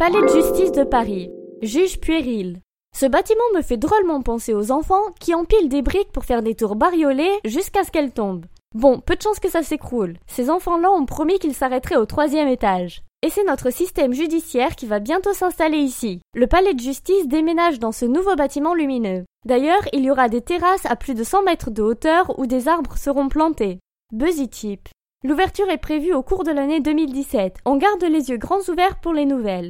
Palais de justice de Paris. Juge puéril. Ce bâtiment me fait drôlement penser aux enfants qui empilent des briques pour faire des tours bariolées jusqu'à ce qu'elles tombent. Bon, peu de chance que ça s'écroule. Ces enfants-là ont promis qu'ils s'arrêteraient au troisième étage. Et c'est notre système judiciaire qui va bientôt s'installer ici. Le palais de justice déménage dans ce nouveau bâtiment lumineux. D'ailleurs, il y aura des terrasses à plus de 100 mètres de hauteur où des arbres seront plantés. Buzzy Tip. L'ouverture est prévue au cours de l'année 2017. On garde les yeux grands ouverts pour les nouvelles.